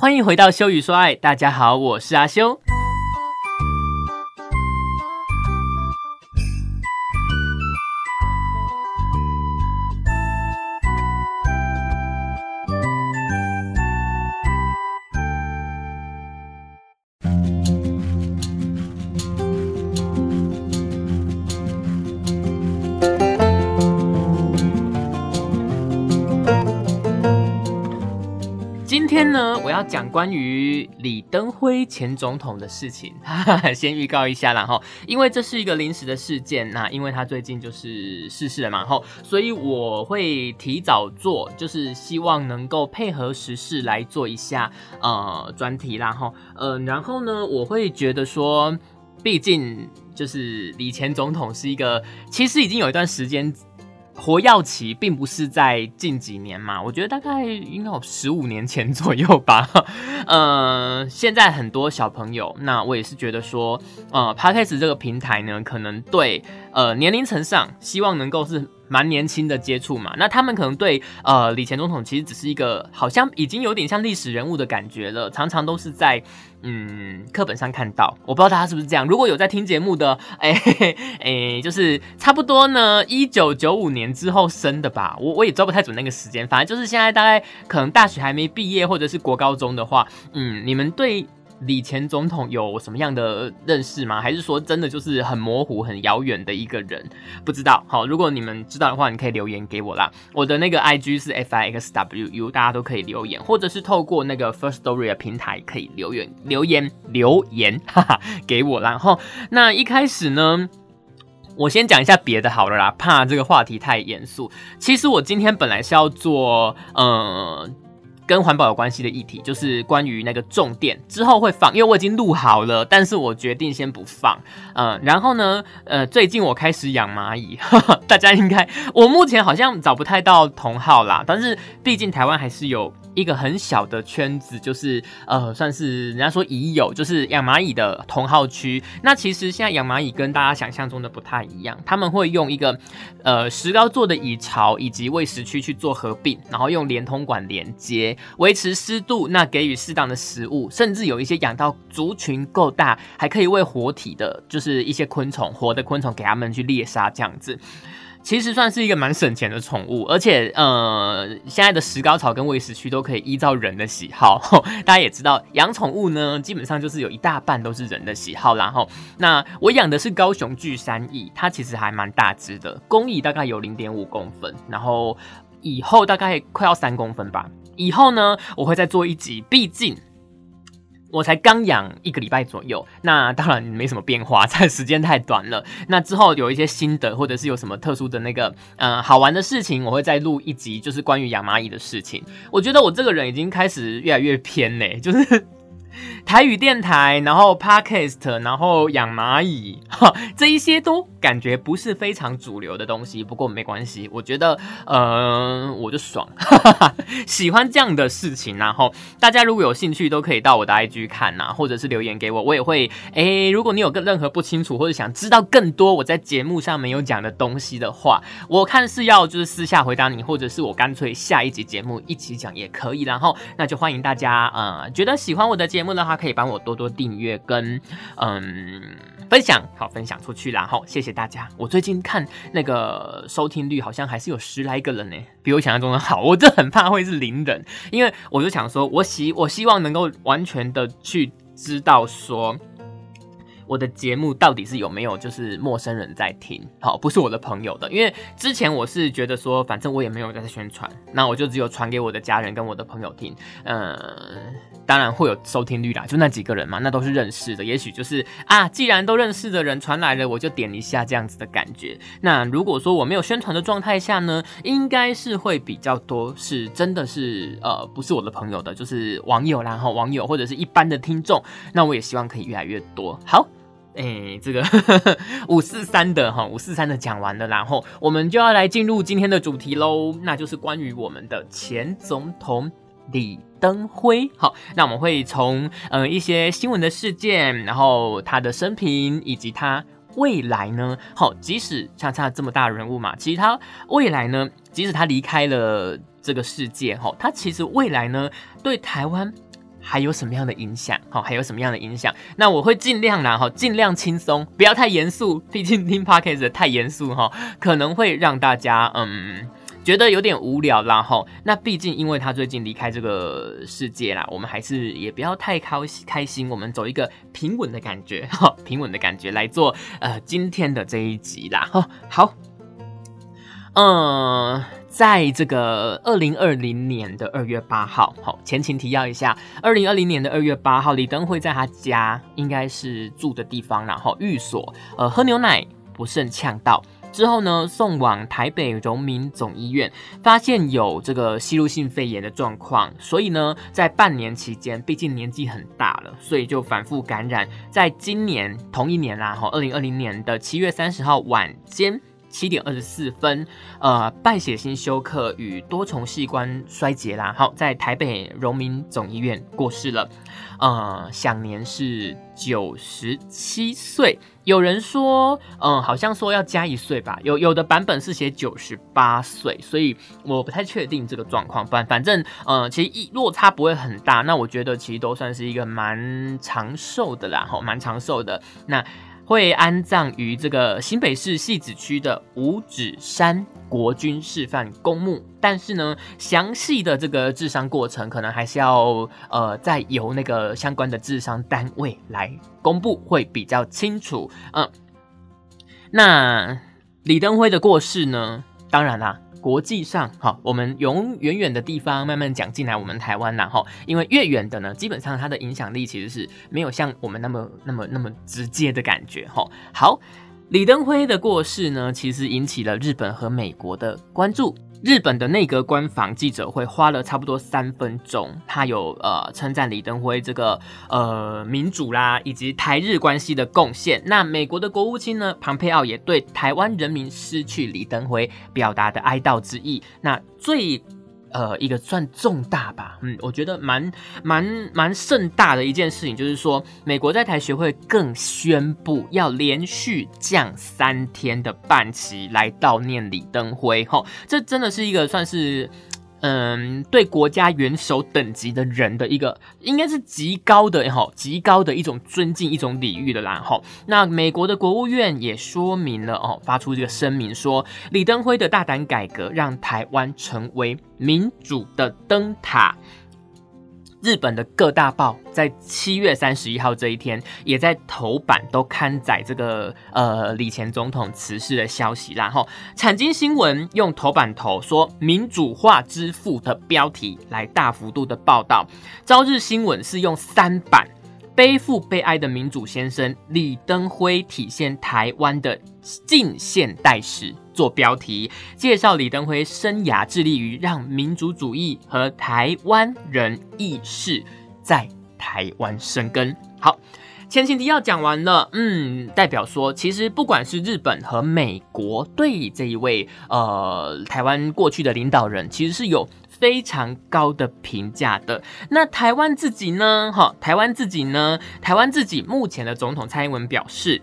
欢迎回到修与说爱，大家好，我是阿修。讲关于李登辉前总统的事情，先预告一下啦哈，因为这是一个临时的事件，那因为他最近就是逝世了嘛哈，所以我会提早做，就是希望能够配合时事来做一下呃专题啦哈，呃，然后呢，我会觉得说，毕竟就是李前总统是一个，其实已经有一段时间。活跃期并不是在近几年嘛，我觉得大概应该有十五年前左右吧。呃，现在很多小朋友，那我也是觉得说，呃 p a r k a s 这个平台呢，可能对呃年龄层上，希望能够是。蛮年轻的接触嘛，那他们可能对呃李前总统其实只是一个好像已经有点像历史人物的感觉了，常常都是在嗯课本上看到，我不知道大家是不是这样。如果有在听节目的，哎哎，就是差不多呢，一九九五年之后生的吧，我我也抓不太准那个时间，反正就是现在大概可能大学还没毕业或者是国高中的话，嗯，你们对。李前总统有什么样的认识吗？还是说真的就是很模糊、很遥远的一个人？不知道。好，如果你们知道的话，你可以留言给我啦。我的那个 I G 是 F I X W U，大家都可以留言，或者是透过那个 First Story 的平台可以留言、留言、留言，哈哈，给我。然后，那一开始呢，我先讲一下别的好了啦，怕这个话题太严肃。其实我今天本来是要做，呃。跟环保有关系的议题，就是关于那个重电之后会放，因为我已经录好了，但是我决定先不放。嗯，然后呢，呃，最近我开始养蚂蚁，大家应该，我目前好像找不太到同号啦，但是毕竟台湾还是有。一个很小的圈子，就是呃，算是人家说已有，就是养蚂蚁的同号区。那其实现在养蚂蚁跟大家想象中的不太一样，他们会用一个呃石膏做的蚁巢以及喂食区去做合并，然后用连通管连接，维持湿度，那给予适当的食物，甚至有一些养到族群够大，还可以喂活体的，就是一些昆虫，活的昆虫给他们去猎杀这样子。其实算是一个蛮省钱的宠物，而且呃，现在的石膏草跟喂食区都可以依照人的喜好。大家也知道，养宠物呢，基本上就是有一大半都是人的喜好。然后，那我养的是高雄巨山蚁，它其实还蛮大只的，公蚁大概有零点五公分，然后以后大概快要三公分吧。以后呢，我会再做一集，毕竟。我才刚养一个礼拜左右，那当然没什么变化，这时间太短了。那之后有一些心得，或者是有什么特殊的那个嗯好玩的事情，我会再录一集，就是关于养蚂蚁的事情。我觉得我这个人已经开始越来越偏嘞，就是。台语电台，然后 podcast，然后养蚂蚁，哈，这一些都感觉不是非常主流的东西。不过没关系，我觉得，呃，我就爽，哈哈哈喜欢这样的事情。然后大家如果有兴趣，都可以到我的 IG 看呐，或者是留言给我，我也会。诶，如果你有个任何不清楚，或者想知道更多我在节目上没有讲的东西的话，我看是要就是私下回答你，或者是我干脆下一集节目一起讲也可以。然后那就欢迎大家，呃，觉得喜欢我的节目。的话可以帮我多多订阅跟嗯分享，好分享出去然后谢谢大家。我最近看那个收听率好像还是有十来个人呢，比我想象中的好。我真很怕会是零人，因为我就想说，我希我希望能够完全的去知道说。我的节目到底是有没有就是陌生人在听？好，不是我的朋友的，因为之前我是觉得说，反正我也没有在宣传，那我就只有传给我的家人跟我的朋友听。嗯，当然会有收听率啦，就那几个人嘛，那都是认识的。也许就是啊，既然都认识的人传来了，我就点一下这样子的感觉。那如果说我没有宣传的状态下呢，应该是会比较多，是真的是呃，不是我的朋友的，就是网友啦，哈，网友或者是一般的听众。那我也希望可以越来越多。好。哎，这个 五四三的哈，五四三的讲完了，然后我们就要来进入今天的主题喽，那就是关于我们的前总统李登辉。好，那我们会从嗯一些新闻的事件，然后他的生平以及他未来呢，好，即使像他这么大人物嘛，其实他未来呢，即使他离开了这个世界，哈，他其实未来呢，对台湾。还有什么样的影响？好，还有什么样的影响？那我会尽量啦，哈，尽量轻松，不要太严肃。毕竟听 podcast 太严肃哈，可能会让大家嗯觉得有点无聊啦哈。那毕竟因为他最近离开这个世界啦，我们还是也不要太开开心，我们走一个平稳的感觉哈，平稳的感觉来做呃今天的这一集啦哈。好，嗯。在这个二零二零年的二月八号，好，前情提要一下，二零二零年的二月八号，李登辉在他家应该是住的地方，然后寓所，呃，喝牛奶不慎呛到，之后呢，送往台北荣民总医院，发现有这个吸入性肺炎的状况，所以呢，在半年期间，毕竟年纪很大了，所以就反复感染，在今年同一年啦，哈，二零二零年的七月三十号晚间。七点二十四分，呃，败血性休克与多重器官衰竭啦，好，在台北荣民总医院过世了，呃，享年是九十七岁。有人说，嗯，好像说要加一岁吧，有有的版本是写九十八岁，所以我不太确定这个状况。反反正，呃，其实一落差不会很大，那我觉得其实都算是一个蛮长寿的啦，哈，蛮长寿的。那。会安葬于这个新北市戏子区的五指山国军示范公墓，但是呢，详细的这个治伤过程可能还是要呃再由那个相关的治伤单位来公布，会比较清楚。嗯，那李登辉的过世呢，当然啦。国际上，哈，我们由远远的地方慢慢讲进来，我们台湾呐，哈，因为越远的呢，基本上它的影响力其实是没有像我们那么、那么、那么直接的感觉，哈。好，李登辉的过世呢，其实引起了日本和美国的关注。日本的内阁官房记者会花了差不多三分钟，他有呃称赞李登辉这个呃民主啦，以及台日关系的贡献。那美国的国务卿呢，庞佩奥也对台湾人民失去李登辉表达的哀悼之意。那最。呃，一个算重大吧，嗯，我觉得蛮蛮蛮盛大的一件事情，就是说，美国在台学会更宣布要连续降三天的半旗来悼念李登辉，吼，这真的是一个算是。嗯，对国家元首等级的人的一个，应该是极高的哈，极高的一种尊敬，一种礼遇的啦哈。那美国的国务院也说明了哦，发出这个声明说，李登辉的大胆改革让台湾成为民主的灯塔。日本的各大报在七月三十一号这一天，也在头版都刊载这个呃李前总统辞世的消息。然后产经新闻用头版头说“民主化之父”的标题来大幅度的报道。朝日新闻是用三版。背负悲哀的民主先生李登辉体现台湾的近现代史做标题，介绍李登辉生涯致力于让民主主义和台湾人意识在台湾生根。好，前情提要讲完了，嗯，代表说其实不管是日本和美国对这一位呃台湾过去的领导人，其实是有。非常高的评价的，那台湾自己呢？哈，台湾自己呢？台湾自己目前的总统蔡英文表示，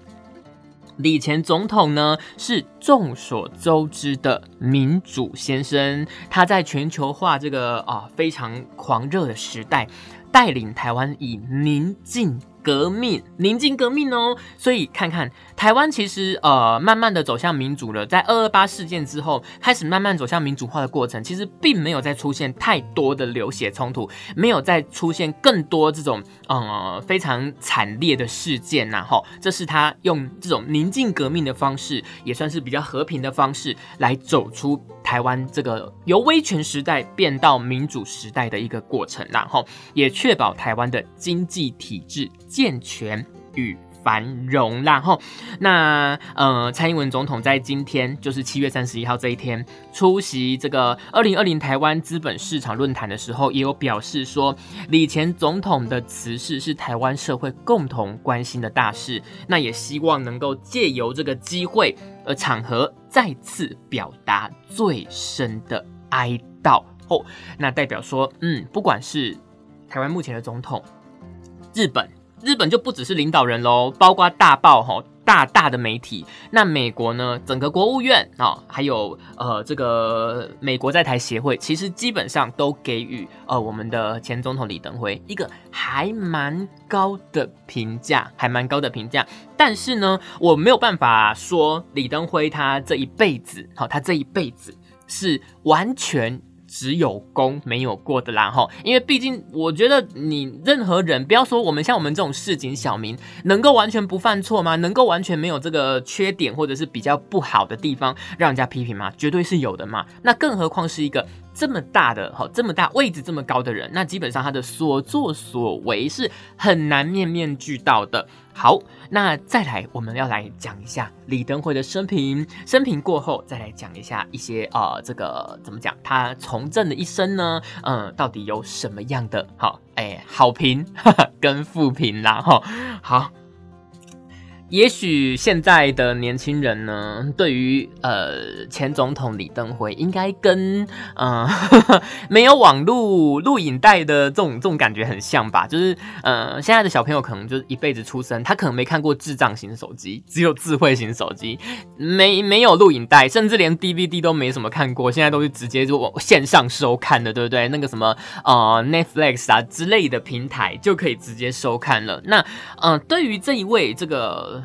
李前总统呢是众所周知的民主先生，他在全球化这个啊非常狂热的时代，带领台湾以宁静。革命，宁静革命哦，所以看看台湾其实呃慢慢的走向民主了，在二二八事件之后，开始慢慢走向民主化的过程，其实并没有再出现太多的流血冲突，没有再出现更多这种呃非常惨烈的事件呐，哈，这是他用这种宁静革命的方式，也算是比较和平的方式来走出台湾这个由威权时代变到民主时代的一个过程，然后也确保台湾的经济体制。健全与繁荣然后那呃，蔡英文总统在今天就是七月三十一号这一天出席这个二零二零台湾资本市场论坛的时候，也有表示说，李前总统的辞世是台湾社会共同关心的大事，那也希望能够借由这个机会呃场合，再次表达最深的哀悼哦。那代表说，嗯，不管是台湾目前的总统，日本。日本就不只是领导人喽，包括大报哈，大大的媒体。那美国呢，整个国务院啊，还有呃这个美国在台协会，其实基本上都给予呃我们的前总统李登辉一个还蛮高的评价，还蛮高的评价。但是呢，我没有办法说李登辉他这一辈子，好，他这一辈子是完全。只有功没有过的啦哈，因为毕竟我觉得你任何人不要说我们像我们这种市井小民，能够完全不犯错吗？能够完全没有这个缺点或者是比较不好的地方让人家批评吗？绝对是有的嘛。那更何况是一个。这么大的哈，这么大位置这么高的人，那基本上他的所作所为是很难面面俱到的。好，那再来，我们要来讲一下李登辉的生平。生平过后，再来讲一下一些呃，这个怎么讲？他从政的一生呢？嗯，到底有什么样的好？哎，好评跟负评啦哈。好。也许现在的年轻人呢，对于呃前总统李登辉，应该跟呃 没有网络录影带的这种这种感觉很像吧？就是呃现在的小朋友可能就是一辈子出生，他可能没看过智障型手机，只有智慧型手机，没没有录影带，甚至连 DVD 都没什么看过，现在都是直接就线上收看的，对不对？那个什么呃 Netflix 啊之类的平台就可以直接收看了。那嗯，对于这一位这个。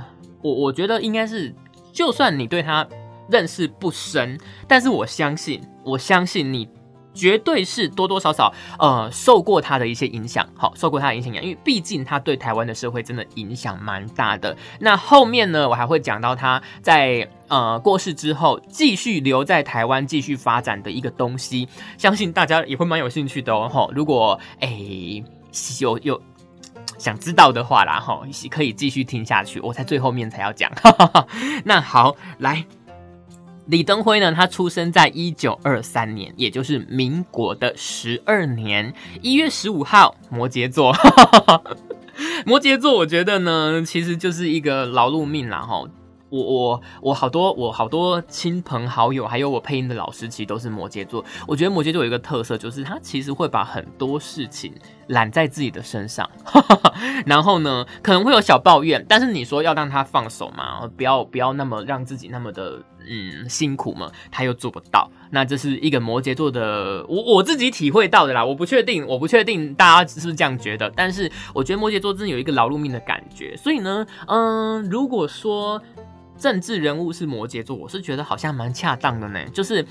我我觉得应该是，就算你对他认识不深，但是我相信，我相信你绝对是多多少少呃受过他的一些影响，好，受过他的影响，因为毕竟他对台湾的社会真的影响蛮大的。那后面呢，我还会讲到他在呃过世之后继续留在台湾继续发展的一个东西，相信大家也会蛮有兴趣的哦。如果哎有有。想知道的话啦，哈，可以继续听下去，我在最后面才要讲。那好，来，李登辉呢？他出生在一九二三年，也就是民国的十二年一月十五号，摩羯座。摩羯座，我觉得呢，其实就是一个劳碌命啦，哈。我我我好多我好多亲朋好友，还有我配音的老师，其实都是摩羯座。我觉得摩羯座有一个特色，就是他其实会把很多事情揽在自己的身上，然后呢，可能会有小抱怨，但是你说要让他放手嘛，不要不要那么让自己那么的嗯辛苦嘛，他又做不到。那这是一个摩羯座的，我我自己体会到的啦，我不确定，我不确定大家是不是这样觉得，但是我觉得摩羯座真的有一个劳碌命的感觉。所以呢，嗯，如果说。政治人物是摩羯座，我是觉得好像蛮恰当的呢。就是，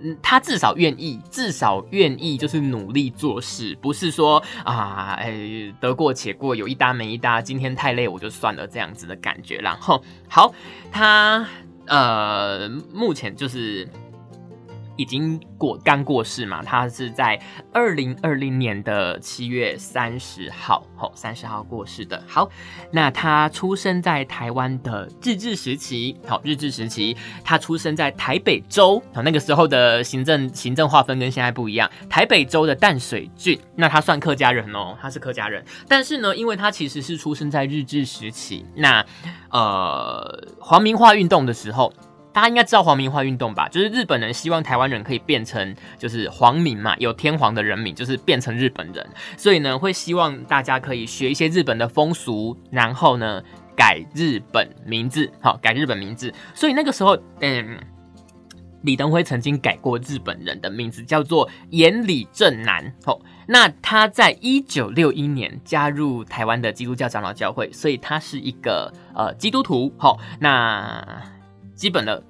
嗯，他至少愿意，至少愿意，就是努力做事，不是说啊，哎，得过且过，有一搭没一搭，今天太累我就算了这样子的感觉。然后，好，他呃，目前就是。已经过刚过世嘛，他是在二零二零年的七月三十号，吼三十号过世的。好，那他出生在台湾的日治时期，好日治时期，他出生在台北州，好那个时候的行政行政划分跟现在不一样，台北州的淡水郡，那他算客家人哦，他是客家人，但是呢，因为他其实是出生在日治时期，那呃皇民化运动的时候。大家应该知道皇民化运动吧？就是日本人希望台湾人可以变成就是皇民嘛，有天皇的人民，就是变成日本人。所以呢，会希望大家可以学一些日本的风俗，然后呢改日本名字，好改日本名字。所以那个时候，嗯，李登辉曾经改过日本人的名字，叫做岩里正男。哦，那他在一九六一年加入台湾的基督教长老教会，所以他是一个呃基督徒。好，那。基本的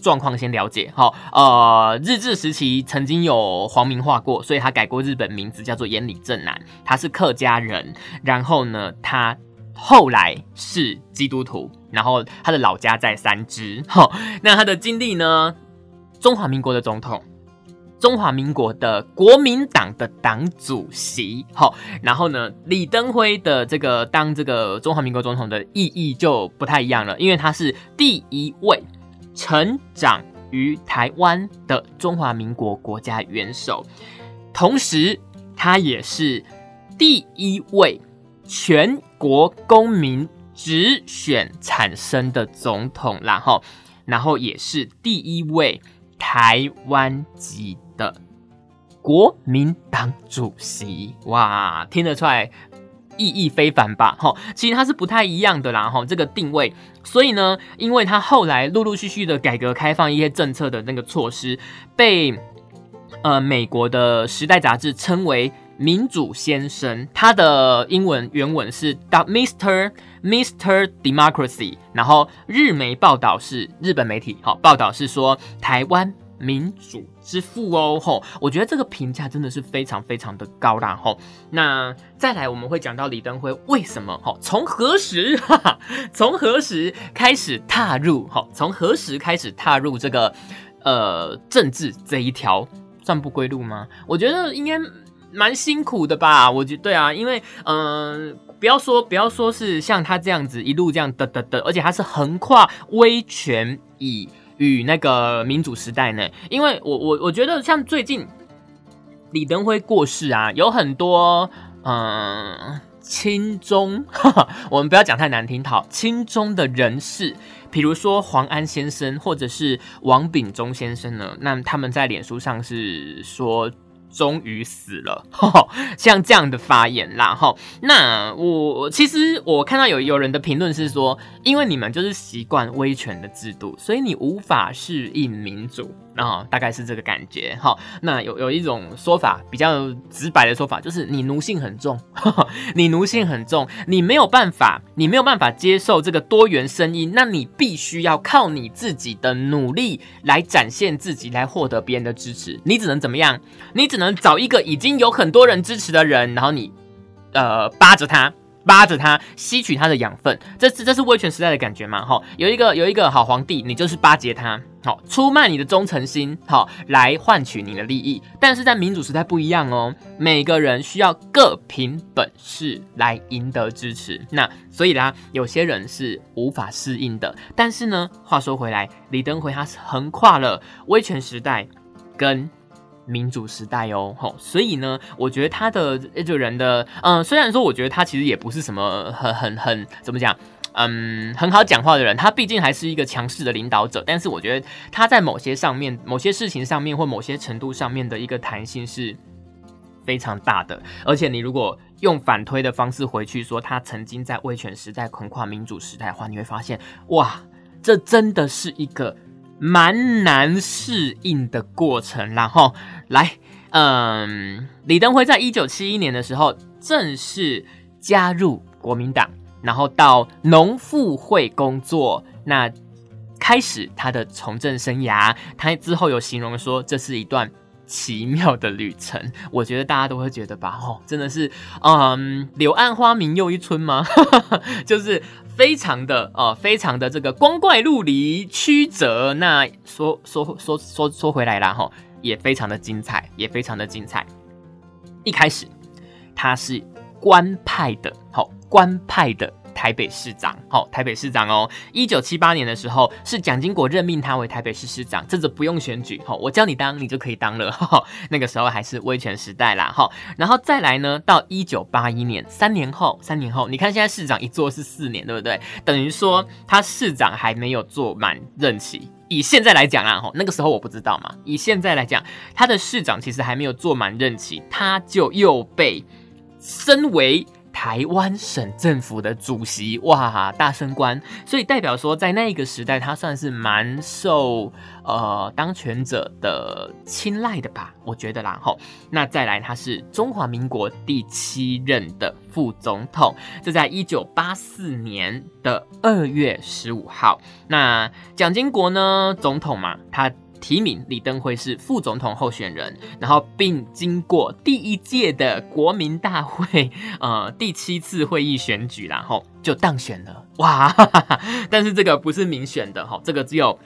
状况先了解，好，呃，日治时期曾经有皇民化过，所以他改过日本名字，叫做岩里正男，他是客家人，然后呢，他后来是基督徒，然后他的老家在三支，好，那他的经历呢，中华民国的总统。中华民国的国民党的党主席，好，然后呢，李登辉的这个当这个中华民国总统的意义就不太一样了，因为他是第一位成长于台湾的中华民国国家元首，同时他也是第一位全国公民直选产生的总统，然后，然后也是第一位台湾籍。的国民党主席哇，听得出来意义非凡吧？哈，其实它是不太一样的啦，哈，这个定位。所以呢，因为它后来陆陆续续的改革开放一些政策的那个措施，被呃美国的时代杂志称为民主先生。他的英文原文是 Mr. Mr. Democracy。然后日媒报道是日本媒体好报道是说台湾。民主之父哦，吼，我觉得这个评价真的是非常非常的高啦，吼。那再来我们会讲到李登辉为什么，吼，从何时，哈哈，从何时开始踏入，吼，从何时开始踏入这个呃政治这一条算不归路吗？我觉得应该蛮辛苦的吧。我觉对啊，因为嗯，不要说不要说是像他这样子一路这样的的的，而且他是横跨威权以。与那个民主时代呢？因为我我我觉得像最近李登辉过世啊，有很多嗯亲中，我们不要讲太难听，好亲中的人士，比如说黄安先生或者是王炳忠先生呢，那他们在脸书上是说。终于死了，像这样的发言啦，哈。那我其实我看到有有人的评论是说，因为你们就是习惯威权的制度，所以你无法适应民主。啊，大概是这个感觉哈。那有有一种说法比较直白的说法，就是你奴性很重，你奴性很重，你没有办法，你没有办法接受这个多元声音，那你必须要靠你自己的努力来展现自己，来获得别人的支持。你只能怎么样？你只能找一个已经有很多人支持的人，然后你呃扒着他。扒着他，吸取他的养分，这是这是威权时代的感觉嘛？哈，有一个有一个好皇帝，你就是巴结他，好出卖你的忠诚心，好来换取你的利益。但是在民主时代不一样哦，每个人需要各凭本事来赢得支持。那所以啦，有些人是无法适应的。但是呢，话说回来，李登辉他是横跨了威权时代跟。民主时代哦，吼，所以呢，我觉得他的这人的，嗯，虽然说我觉得他其实也不是什么很很很怎么讲，嗯，很好讲话的人，他毕竟还是一个强势的领导者，但是我觉得他在某些上面、某些事情上面或某些程度上面的一个弹性是非常大的，而且你如果用反推的方式回去说他曾经在威权时代横跨民主时代的话，你会发现，哇，这真的是一个。蛮难适应的过程，然后来，嗯，李登辉在一九七一年的时候正式加入国民党，然后到农妇会工作，那开始他的从政生涯。他之后有形容说，这是一段奇妙的旅程。我觉得大家都会觉得吧，哦，真的是，嗯，柳暗花明又一村吗？就是。非常的呃，非常的这个光怪陆离曲折。那说说说说说回来啦哈，也非常的精彩，也非常的精彩。一开始他是官派的，好官派的。台北市长，好，台北市长哦。一九七八年的时候，是蒋经国任命他为台北市市长，这个不用选举，好，我叫你当，你就可以当了。那个时候还是威权时代啦，哈。然后再来呢，到一九八一年，三年后，三年后，你看现在市长一做是四年，对不对？等于说他市长还没有做满任期。以现在来讲啊，吼，那个时候我不知道嘛。以现在来讲，他的市长其实还没有做满任期，他就又被升为。台湾省政府的主席哇，大升官，所以代表说，在那个时代，他算是蛮受呃当权者的青睐的吧，我觉得啦吼。那再来，他是中华民国第七任的副总统，这在一九八四年的二月十五号。那蒋经国呢，总统嘛，他。提名李登辉是副总统候选人，然后并经过第一届的国民大会，呃，第七次会议选举，然后就当选了。哇！但是这个不是民选的哈，这个只有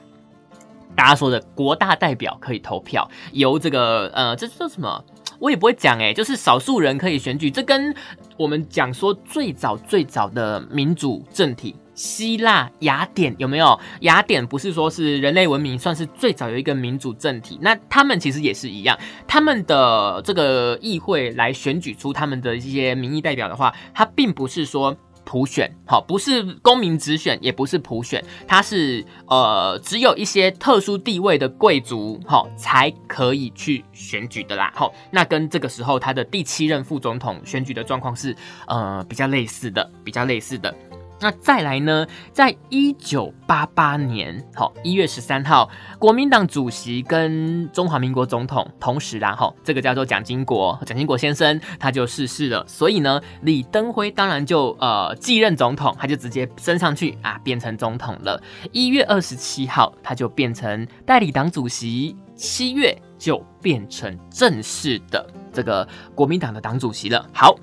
大家说的国大代表可以投票，由这个呃，这叫什么？我也不会讲哎，就是少数人可以选举。这跟我们讲说最早最早的民主政体。希腊雅典有没有？雅典不是说是人类文明算是最早有一个民主政体，那他们其实也是一样，他们的这个议会来选举出他们的一些民意代表的话，他并不是说。普选，好，不是公民直选，也不是普选，它是呃只有一些特殊地位的贵族，好才可以去选举的啦，好，那跟这个时候他的第七任副总统选举的状况是呃比较类似的，比较类似的。那再来呢？在一九八八年，好一月十三号，国民党主席跟中华民国总统同时，然后这个叫做蒋经国，蒋经国先生他就逝世了。所以呢，李登辉当然就呃继任总统，他就直接升上去啊，变成总统了。一月二十七号，他就变成代理党主席，七月就变成正式的这个国民党的党主席了。好，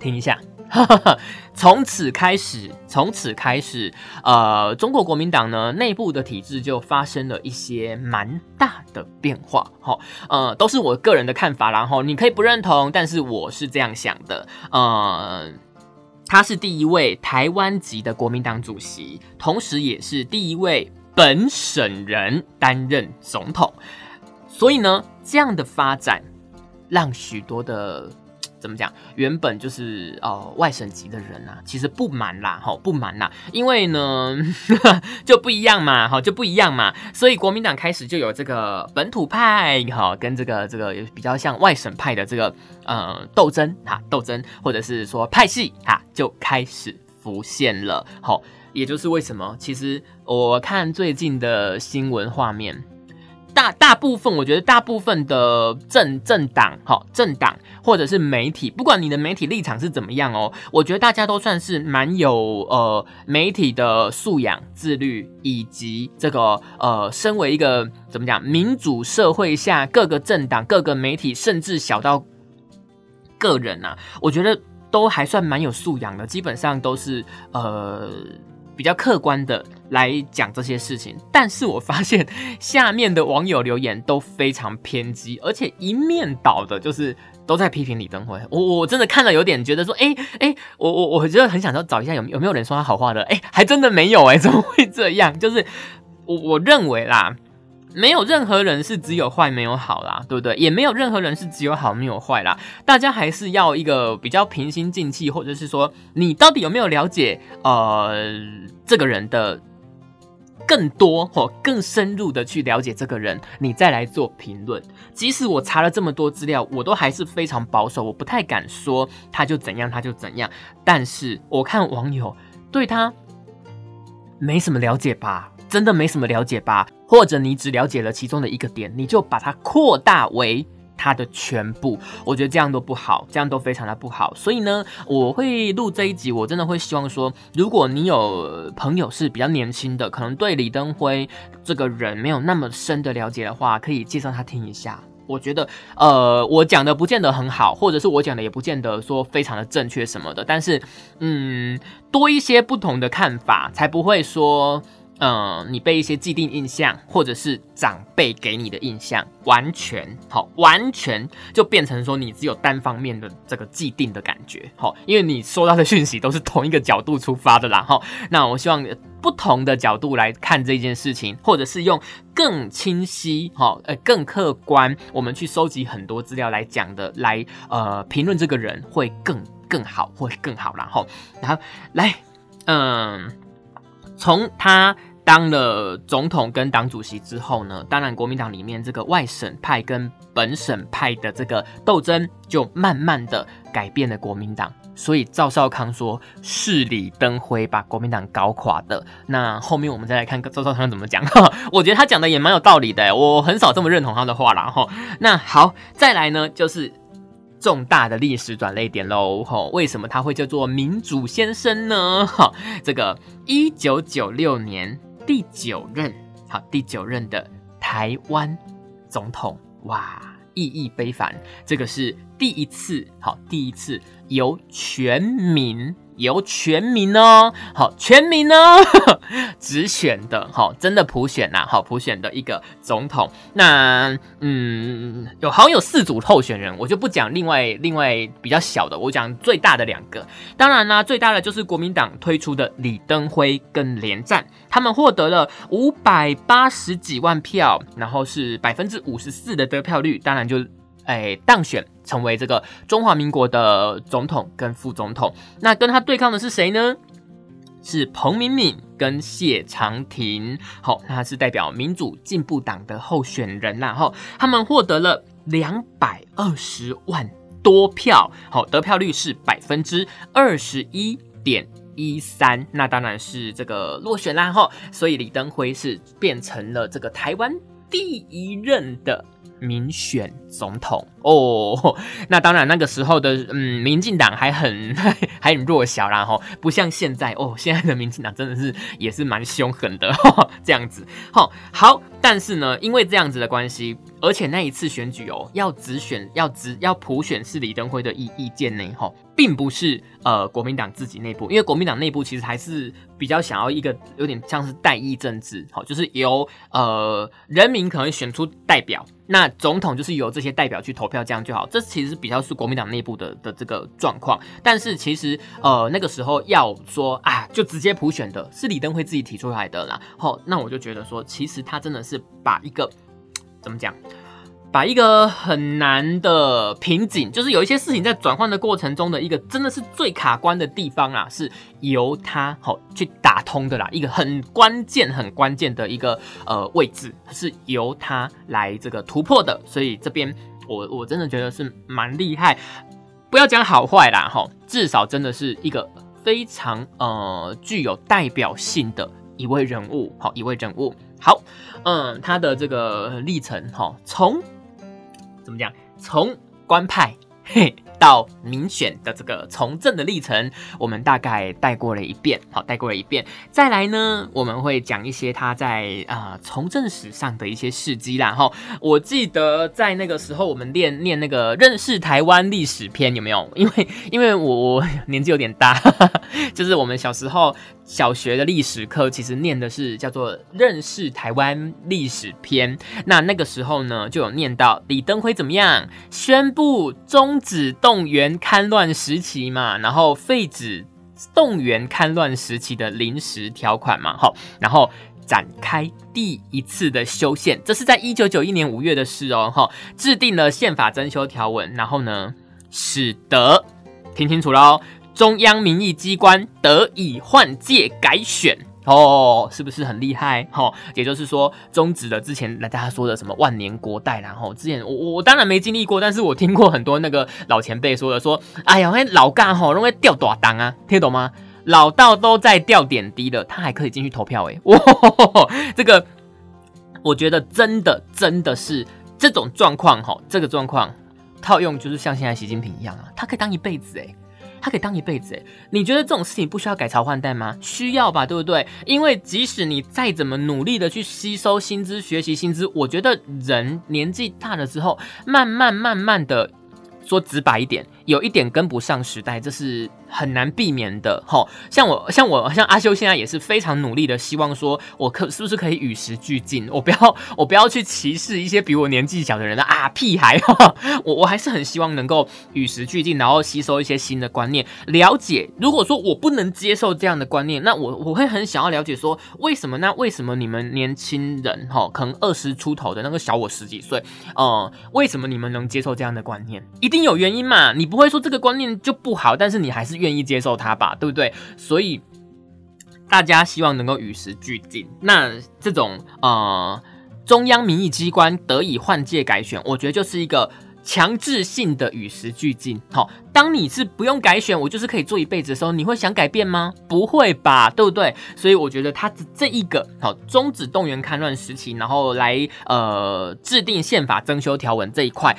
听一下。从此开始，从此开始，呃，中国国民党呢内部的体制就发生了一些蛮大的变化。哈，呃，都是我个人的看法，然后你可以不认同，但是我是这样想的。呃，他是第一位台湾籍的国民党主席，同时也是第一位本省人担任总统。所以呢，这样的发展让许多的。怎么讲？原本就是哦外省籍的人啊，其实不满啦，哈不满啦，因为呢 就不一样嘛，哈就不一样嘛，所以国民党开始就有这个本土派哈跟这个这个比较像外省派的这个呃斗争哈斗争，或者是说派系哈就开始浮现了，好，也就是为什么其实我看最近的新闻画面。大大部分，我觉得大部分的政政党，哈，政党或者是媒体，不管你的媒体立场是怎么样哦，我觉得大家都算是蛮有呃媒体的素养、自律，以及这个呃，身为一个怎么讲民主社会下各个政党、各个媒体，甚至小到个人呐，我觉得都还算蛮有素养的，基本上都是呃。比较客观的来讲这些事情，但是我发现 下面的网友留言都非常偏激，而且一面倒的，就是都在批评李登辉。我我真的看了有点觉得说，哎哎，我我我觉得很想要找一下有有没有人说他好话的，哎，还真的没有哎，怎么会这样？就是我我认为啦。没有任何人是只有坏没有好啦，对不对？也没有任何人是只有好没有坏啦。大家还是要一个比较平心静气，或者是说你到底有没有了解呃这个人的更多或更深入的去了解这个人，你再来做评论。即使我查了这么多资料，我都还是非常保守，我不太敢说他就怎样他就怎样。但是我看网友对他没什么了解吧。真的没什么了解吧？或者你只了解了其中的一个点，你就把它扩大为它的全部？我觉得这样都不好，这样都非常的不好。所以呢，我会录这一集，我真的会希望说，如果你有朋友是比较年轻的，可能对李登辉这个人没有那么深的了解的话，可以介绍他听一下。我觉得，呃，我讲的不见得很好，或者是我讲的也不见得说非常的正确什么的。但是，嗯，多一些不同的看法，才不会说。嗯，你被一些既定印象，或者是长辈给你的印象，完全好，完全就变成说你只有单方面的这个既定的感觉，好，因为你收到的讯息都是同一个角度出发的啦，哈。那我希望不同的角度来看这件事情，或者是用更清晰，哈，呃，更客观，我们去收集很多资料来讲的，来呃评论这个人会更更好，会更好，然后，然后来，嗯。从他当了总统跟党主席之后呢，当然国民党里面这个外省派跟本省派的这个斗争就慢慢的改变了国民党。所以赵少康说是李登辉把国民党搞垮的。那后面我们再来看赵少康怎么讲。我觉得他讲的也蛮有道理的，我很少这么认同他的话啦。哈。那好，再来呢就是。重大的历史转捩点喽！吼，为什么他会叫做民主先生呢？哈，这个一九九六年第九任，好，第九任的台湾总统，哇，意义非凡。这个是第一次，好，第一次由全民。由全民哦，好，全民哦，直选的，好，真的普选呐，好，普选的一个总统。那，嗯，有好像有四组候选人，我就不讲另外另外比较小的，我讲最大的两个。当然啦，最大的就是国民党推出的李登辉跟连战，他们获得了五百八十几万票，然后是百分之五十四的得票率，当然就，哎，当选。成为这个中华民国的总统跟副总统。那跟他对抗的是谁呢？是彭明敏跟谢长廷。好，他是代表民主进步党的候选人啦。哈，他们获得了两百二十万多票，好，得票率是百分之二十一点一三。那当然是这个落选啦。哈，所以李登辉是变成了这个台湾第一任的。民选总统。哦，那当然那个时候的嗯，民进党还很 还很弱小啦吼，不像现在哦，现在的民进党真的是也是蛮凶狠的 这样子，好，好，但是呢，因为这样子的关系，而且那一次选举哦，要直选要直要普选是李登辉的意意见呢吼。并不是呃国民党自己内部，因为国民党内部其实还是比较想要一个有点像是代议政治，好，就是由呃人民可能选出代表，那总统就是由这些代表去投票，这样就好。这其实比较是国民党内部的的这个状况。但是其实呃那个时候要说啊，就直接普选的是李登辉自己提出来的啦。好，那我就觉得说，其实他真的是把一个怎么讲？把一个很难的瓶颈，就是有一些事情在转换的过程中的一个真的是最卡关的地方啊，是由他好去打通的啦，一个很关键、很关键的一个呃位置，是由他来这个突破的。所以这边我我真的觉得是蛮厉害，不要讲好坏啦，哈，至少真的是一个非常呃具有代表性的一位人物，好一位人物。好，嗯，他的这个历程，哈，从怎么讲？从官派嘿到民选的这个从政的历程，我们大概带过了一遍。好，带过了一遍。再来呢，我们会讲一些他在啊从政史上的一些事迹啦。哈，我记得在那个时候，我们练念那个认识台湾历史篇，有没有？因为因为我我年纪有点大，就是我们小时候。小学的历史课其实念的是叫做认识台湾历史篇，那那个时候呢就有念到李登辉怎么样宣布终止动员戡乱时期嘛，然后废止动员戡乱时期的临时条款嘛，好，然后展开第一次的修宪，这是在一九九一年五月的事哦，哈，制定了宪法增修条文，然后呢使得听清楚喽。中央民意机关得以换届改选哦，是不是很厉害？哈，也就是说终止了之前大家说的什么万年国代，然后之前我我当然没经历过，但是我听过很多那个老前辈说的，说哎呀，那老干哈容易掉大档啊，听懂吗？老道都在掉点滴了，他还可以进去投票哎，哇，这个我觉得真的真的是这种状况哈，这个状况套用就是像现在习近平一样啊，他可以当一辈子哎。他可以当一辈子诶，你觉得这种事情不需要改朝换代吗？需要吧，对不对？因为即使你再怎么努力的去吸收薪资、学习薪资，我觉得人年纪大了之后，慢慢慢慢的，说直白一点，有一点跟不上时代，这是。很难避免的哈，像我像我像阿修现在也是非常努力的，希望说我可是不是可以与时俱进，我不要 我不要去歧视一些比我年纪小的人的啊屁孩哈，我我还是很希望能够与时俱进，然后吸收一些新的观念，了解。如果说我不能接受这样的观念，那我我会很想要了解说为什么？那为什么你们年轻人哈，可能二十出头的那个小我十几岁，呃，为什么你们能接受这样的观念？一定有原因嘛？你不会说这个观念就不好，但是你还是。愿意接受他吧，对不对？所以大家希望能够与时俱进。那这种呃，中央民意机关得以换届改选，我觉得就是一个强制性的与时俱进。好，当你是不用改选，我就是可以做一辈子的时候，你会想改变吗？不会吧，对不对？所以我觉得他这一个好终止动员戡乱时期，然后来呃制定宪法增修条文这一块，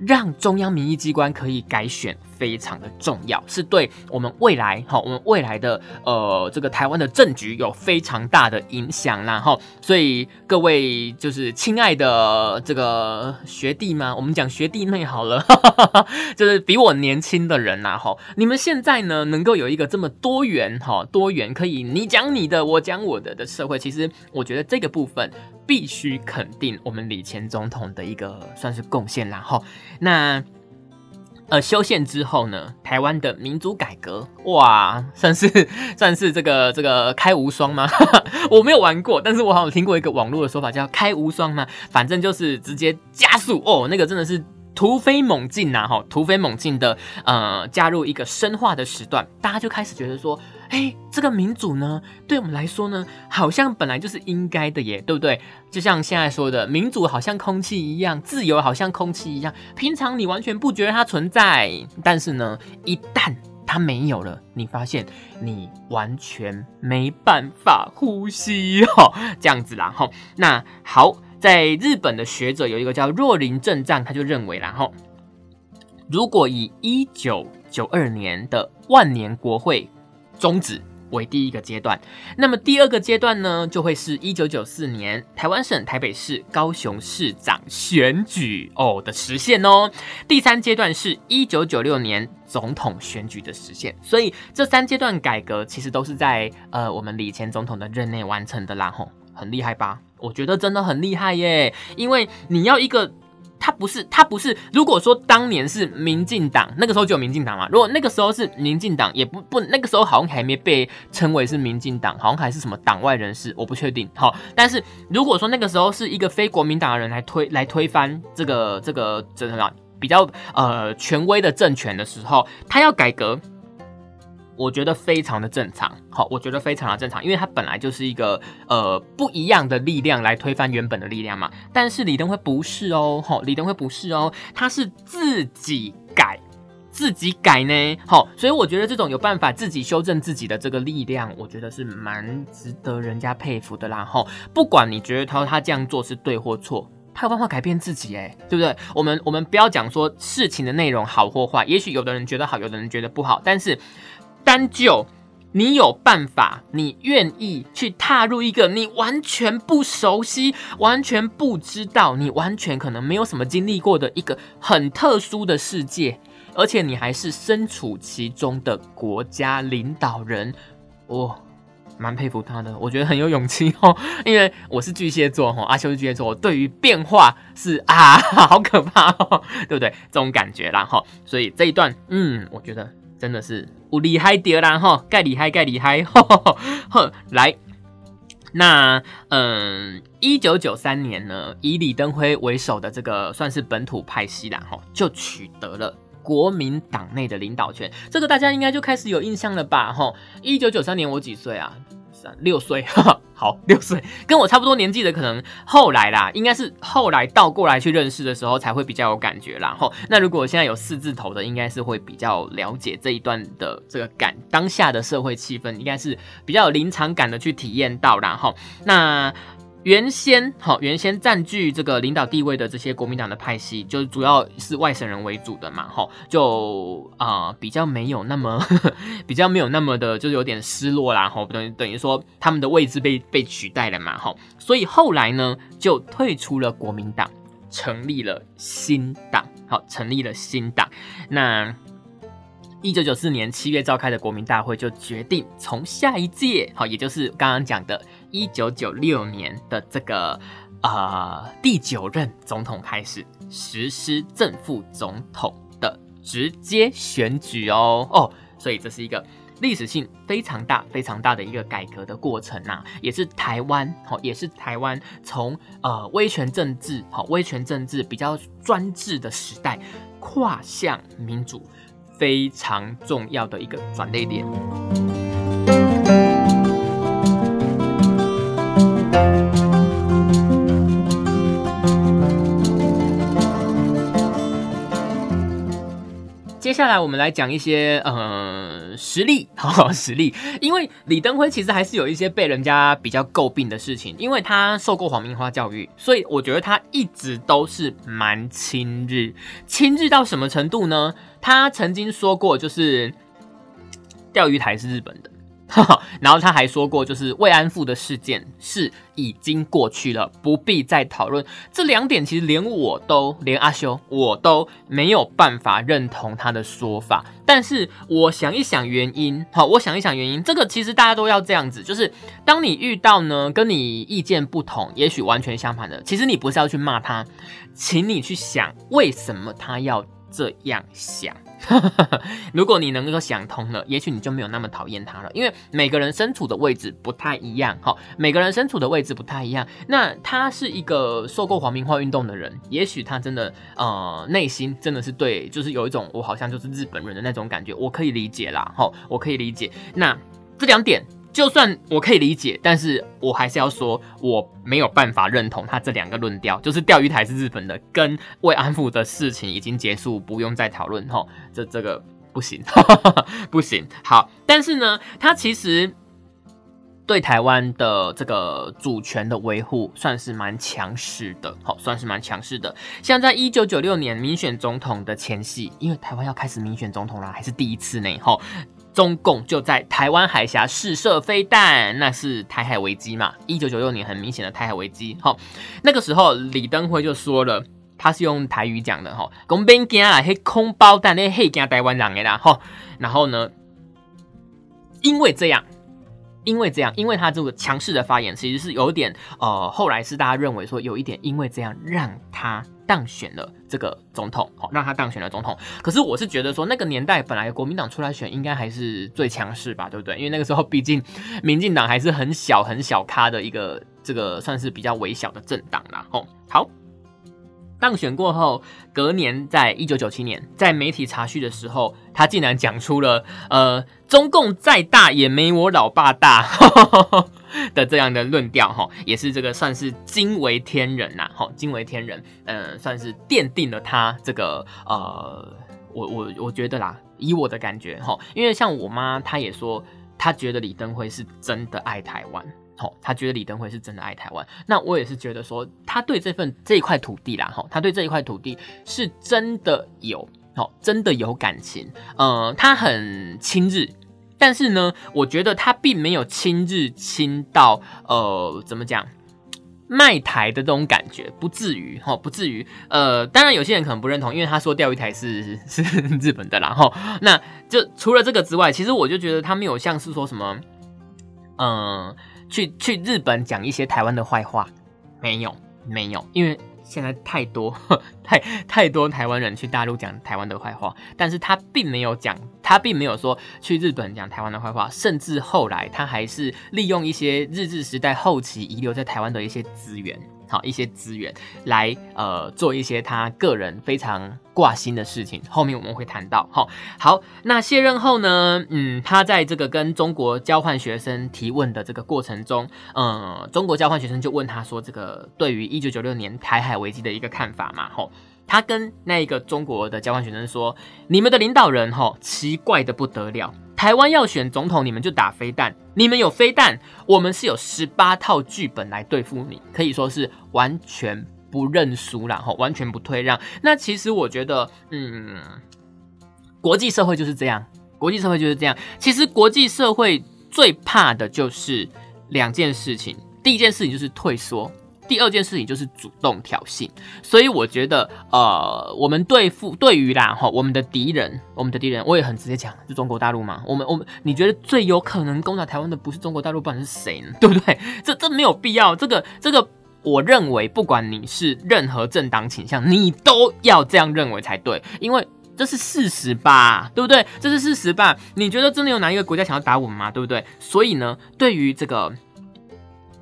让中央民意机关可以改选。非常的重要，是对我们未来哈，我们未来的呃这个台湾的政局有非常大的影响啦哈。所以各位就是亲爱的这个学弟嘛？我们讲学弟妹好了，就是比我年轻的人呐哈。你们现在呢能够有一个这么多元哈多元可以你讲你的我讲我的的社会，其实我觉得这个部分必须肯定我们李前总统的一个算是贡献然后。那。呃，修宪之后呢，台湾的民主改革，哇，算是算是这个这个开无双吗？我没有玩过，但是我好像听过一个网络的说法，叫开无双嘛？反正就是直接加速哦，那个真的是。突飞猛进呐，哈，突飞猛进的呃加入一个深化的时段，大家就开始觉得说，哎，这个民主呢，对我们来说呢，好像本来就是应该的耶，对不对？就像现在说的，民主好像空气一样，自由好像空气一样，平常你完全不觉得它存在，但是呢，一旦它没有了，你发现你完全没办法呼吸哦，这样子啦哈。那好。在日本的学者有一个叫若林正藏，他就认为，然后如果以一九九二年的万年国会终止为第一个阶段，那么第二个阶段呢，就会是一九九四年台湾省台北市、高雄市长选举哦的实现哦。第三阶段是一九九六年总统选举的实现。所以这三阶段改革其实都是在呃我们李前总统的任内完成的啦，吼，很厉害吧？我觉得真的很厉害耶，因为你要一个，他不是他不是，如果说当年是民进党，那个时候就有民进党嘛。如果那个时候是民进党，也不不那个时候好像还没被称为是民进党，好像还是什么党外人士，我不确定。好，但是如果说那个时候是一个非国民党的人来推来推翻这个这个怎么样比较呃权威的政权的时候，他要改革。我觉得非常的正常，好，我觉得非常的正常，因为它本来就是一个呃不一样的力量来推翻原本的力量嘛。但是李登辉不是哦，好，李登辉不是哦，他是自己改，自己改呢，好，所以我觉得这种有办法自己修正自己的这个力量，我觉得是蛮值得人家佩服的啦。哈，不管你觉得他他这样做是对或错，他有办法改变自己，哎，对不对？我们我们不要讲说事情的内容好或坏，也许有的人觉得好，有的人觉得不好，但是。单就你有办法，你愿意去踏入一个你完全不熟悉、完全不知道、你完全可能没有什么经历过的一个很特殊的世界，而且你还是身处其中的国家领导人，我蛮佩服他的。我觉得很有勇气哦，因为我是巨蟹座哈，阿修是巨蟹座，对于变化是啊，好可怕哦，对不对？这种感觉啦哈，所以这一段，嗯，我觉得真的是。我厉害点啦哈，盖厉害盖厉害，呵，来，那嗯，一九九三年呢，以李登辉为首的这个算是本土派系啦哈，就取得了国民党内的领导权，这个大家应该就开始有印象了吧哈？一九九三年我几岁啊？六岁，好，六岁，跟我差不多年纪的，可能后来啦，应该是后来倒过来去认识的时候，才会比较有感觉啦。吼，那如果现在有四字头的，应该是会比较了解这一段的这个感，当下的社会气氛，应该是比较有临场感的去体验到，然后那。原先好，原先占据这个领导地位的这些国民党的派系，就主要是外省人为主的嘛，哈，就啊比较没有那么 比较没有那么的，就是有点失落啦，哈，等等于说他们的位置被被取代了嘛，哈，所以后来呢就退出了国民党，成立了新党，好，成立了新党，那。一九九四年七月召开的国民大会就决定从下一届，好，也就是刚刚讲的一九九六年的这个呃第九任总统开始实施正副总统的直接选举哦哦，所以这是一个历史性非常大、非常大的一个改革的过程呐，也是台湾好，也是台湾从呃威权政治好威权政治比较专制的时代跨向民主。非常重要的一个转捩点。接下来我们来讲一些呃实例，好实力，因为李登辉其实还是有一些被人家比较诟病的事情，因为他受过黄明花教育，所以我觉得他一直都是蛮亲日，亲日到什么程度呢？他曾经说过，就是钓鱼台是日本的，哈 哈然后他还说过，就是慰安妇的事件是已经过去了，不必再讨论。这两点其实连我都，连阿修我都没有办法认同他的说法。但是我想一想原因，好，我想一想原因，这个其实大家都要这样子，就是当你遇到呢跟你意见不同，也许完全相反的，其实你不是要去骂他，请你去想为什么他要。这样想，如果你能够想通了，也许你就没有那么讨厌他了。因为每个人身处的位置不太一样，哈，每个人身处的位置不太一样。那他是一个受过皇民化运动的人，也许他真的呃内心真的是对，就是有一种我好像就是日本人的那种感觉，我可以理解啦，哈，我可以理解。那这两点。就算我可以理解，但是我还是要说，我没有办法认同他这两个论调，就是钓鱼台是日本的，跟慰安妇的事情已经结束，不用再讨论吼，这这个不行，不行。好，但是呢，他其实对台湾的这个主权的维护算是蛮强势的，好，算是蛮强势的。像在一九九六年民选总统的前夕，因为台湾要开始民选总统啦，还是第一次呢，吼。中共就在台湾海峡试射飞弹，那是台海危机嘛？一九九六年很明显的台海危机。好，那个时候李登辉就说了，他是用台语讲的哈，公兵惊啊，黑空包弹那黑惊台湾人的啦哈。然后呢，因为这样。因为这样，因为他这个强势的发言，其实是有点呃，后来是大家认为说有一点，因为这样让他当选了这个总统，好，让他当选了总统。可是我是觉得说，那个年代本来国民党出来选，应该还是最强势吧，对不对？因为那个时候毕竟民进党还是很小很小咖的一个，这个算是比较微小的政党啦。哦，好。当选过后，隔年在一九九七年，在媒体查询的时候，他竟然讲出了呃中共再大也没我老爸大 的这样的论调哈，也是这个算是惊为天人呐，哈，惊为天人，嗯，算是奠定了他这个呃，我我我觉得啦，以我的感觉哈，因为像我妈，她也说，她觉得李登辉是真的爱台湾。吼，他觉得李登辉是真的爱台湾，那我也是觉得说，他对这份这一块土地啦，吼，他对这一块土地是真的有，吼，真的有感情，呃，他很亲日，但是呢，我觉得他并没有亲日亲到，呃，怎么讲，卖台的这种感觉，不至于，吼，不至于，呃，当然有些人可能不认同，因为他说钓鱼台是是日本的啦，吼，那就除了这个之外，其实我就觉得他没有像是说什么，嗯。去去日本讲一些台湾的坏话，没有没有，因为现在太多 太太多台湾人去大陆讲台湾的坏话，但是他并没有讲，他并没有说去日本讲台湾的坏话，甚至后来他还是利用一些日治时代后期遗留在台湾的一些资源。好一些资源来呃做一些他个人非常挂心的事情，后面我们会谈到。好，好，那卸任后呢，嗯，他在这个跟中国交换学生提问的这个过程中，嗯，中国交换学生就问他说，这个对于一九九六年台海危机的一个看法嘛，吼，他跟那一个中国的交换学生说，你们的领导人吼奇怪的不得了。台湾要选总统，你们就打飞弹。你们有飞弹，我们是有十八套剧本来对付你，可以说是完全不认输然后完全不退让。那其实我觉得，嗯，国际社会就是这样，国际社会就是这样。其实国际社会最怕的就是两件事情，第一件事情就是退缩。第二件事情就是主动挑衅，所以我觉得，呃，我们对付对于啦哈，我们的敌人，我们的敌人，我也很直接讲，就中国大陆嘛。我们我们，你觉得最有可能攻打台湾的不是中国大陆，不然是谁呢？对不对？这这没有必要。这个这个，我认为不管你是任何政党倾向，你都要这样认为才对，因为这是事实吧，对不对？这是事实吧？你觉得真的有哪一个国家想要打我们吗？对不对？所以呢，对于这个。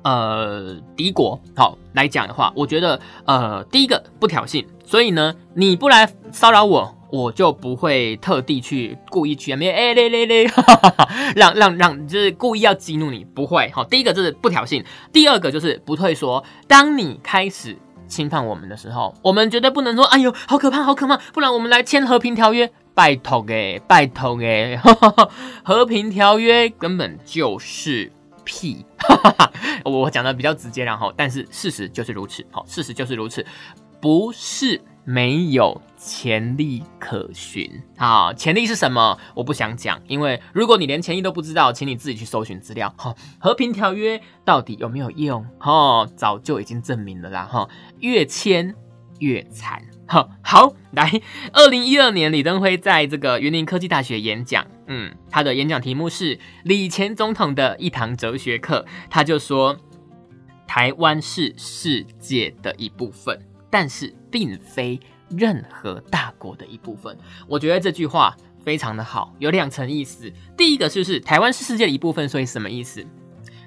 呃，敌国好来讲的话，我觉得呃，第一个不挑衅，所以呢，你不来骚扰我，我就不会特地去故意去没哎嘞嘞嘞，让让 让，就是故意要激怒你，不会好。第一个就是不挑衅，第二个就是不退缩。当你开始侵犯我们的时候，我们绝对不能说哎呦好可怕好可怕，不然我们来签和平条约，拜托哎拜托哎，和平条约根本就是。屁，我讲的比较直接，然后，但是事实就是如此，好，事实就是如此，不是没有潜力可循，好，潜力是什么？我不想讲，因为如果你连潜力都不知道，请你自己去搜寻资料，好，和平条约到底有没有用？哦，早就已经证明了啦，哈，越签越惨。好好来，二零一二年，李登辉在这个云林科技大学演讲，嗯，他的演讲题目是李前总统的一堂哲学课，他就说，台湾是世界的一部分，但是并非任何大国的一部分。我觉得这句话非常的好，有两层意思。第一个就是台湾是世界的一部分，所以什么意思？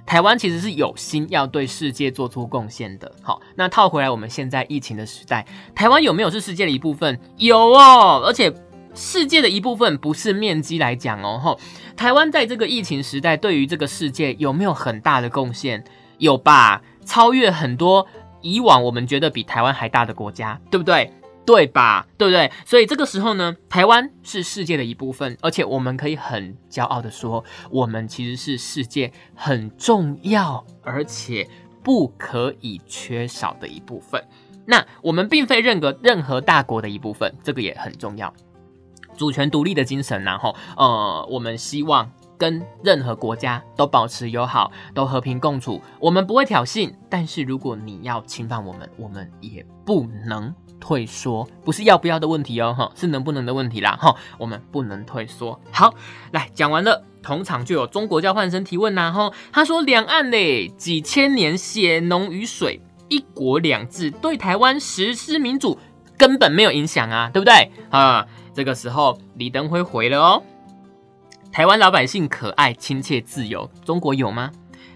台湾其实是有心要对世界做出贡献的。好，那套回来，我们现在疫情的时代，台湾有没有是世界的一部分？有哦，而且世界的一部分不是面积来讲哦。吼，台湾在这个疫情时代，对于这个世界有没有很大的贡献？有吧，超越很多以往我们觉得比台湾还大的国家，对不对？对吧？对不对？所以这个时候呢，台湾是世界的一部分，而且我们可以很骄傲的说，我们其实是世界很重要而且不可以缺少的一部分。那我们并非任何任何大国的一部分，这个也很重要。主权独立的精神，然后呃，我们希望跟任何国家都保持友好，都和平共处。我们不会挑衅，但是如果你要侵犯我们，我们也不能。退缩不是要不要的问题哦，哈，是能不能的问题啦，哈，我们不能退缩。好，来讲完了，同场就有中国交换生提问呐，哈，他说两岸嘞几千年血浓于水，一国两制对台湾实施民主根本没有影响啊，对不对？啊，这个时候李登辉回了哦，台湾老百姓可爱、亲切、自由，中国有吗？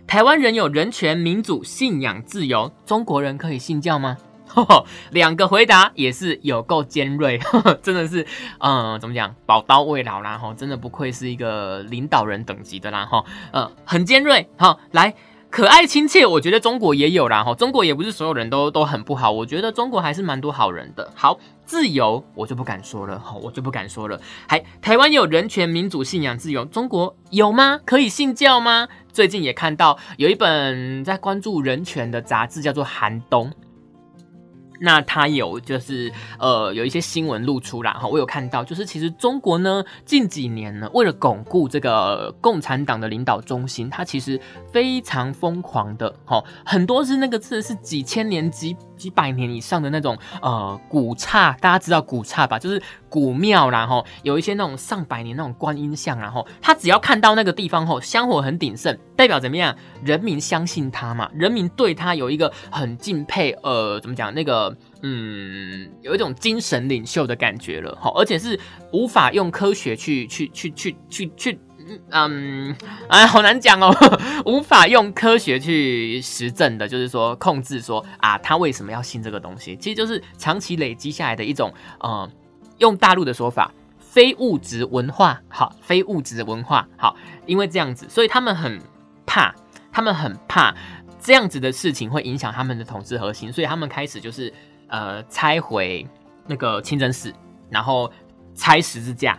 台湾人有人权、民主、信仰、自由，中国人可以信教吗？两个回答也是有够尖锐，真的是，嗯，怎么讲，宝刀未老啦，哈，真的不愧是一个领导人等级的啦，哈，呃，很尖锐，好，来，可爱亲切，我觉得中国也有啦，哈，中国也不是所有人都都很不好，我觉得中国还是蛮多好人的。好，自由我就不敢说了，哈，我就不敢说了。还台湾有人权、民主、信仰、自由，中国有吗？可以信教吗？最近也看到有一本在关注人权的杂志，叫做《寒冬》。那他有就是呃有一些新闻露出来哈，我有看到，就是其实中国呢近几年呢为了巩固这个共产党的领导中心，它其实非常疯狂的哈，很多是那个字是几千年几几百年以上的那种呃古刹，大家知道古刹吧？就是古庙然后有一些那种上百年那种观音像，然后他只要看到那个地方后香火很鼎盛，代表怎么样？人民相信他嘛，人民对他有一个很敬佩呃怎么讲那个。嗯，有一种精神领袖的感觉了，哈，而且是无法用科学去去去去去去，嗯，哎，好难讲哦，无法用科学去实证的，就是说控制说啊，他为什么要信这个东西？其实就是长期累积下来的一种，呃，用大陆的说法，非物质文化，好，非物质文化，好，因为这样子，所以他们很怕，他们很怕。这样子的事情会影响他们的统治核心，所以他们开始就是呃拆毁那个清真寺，然后拆十字架。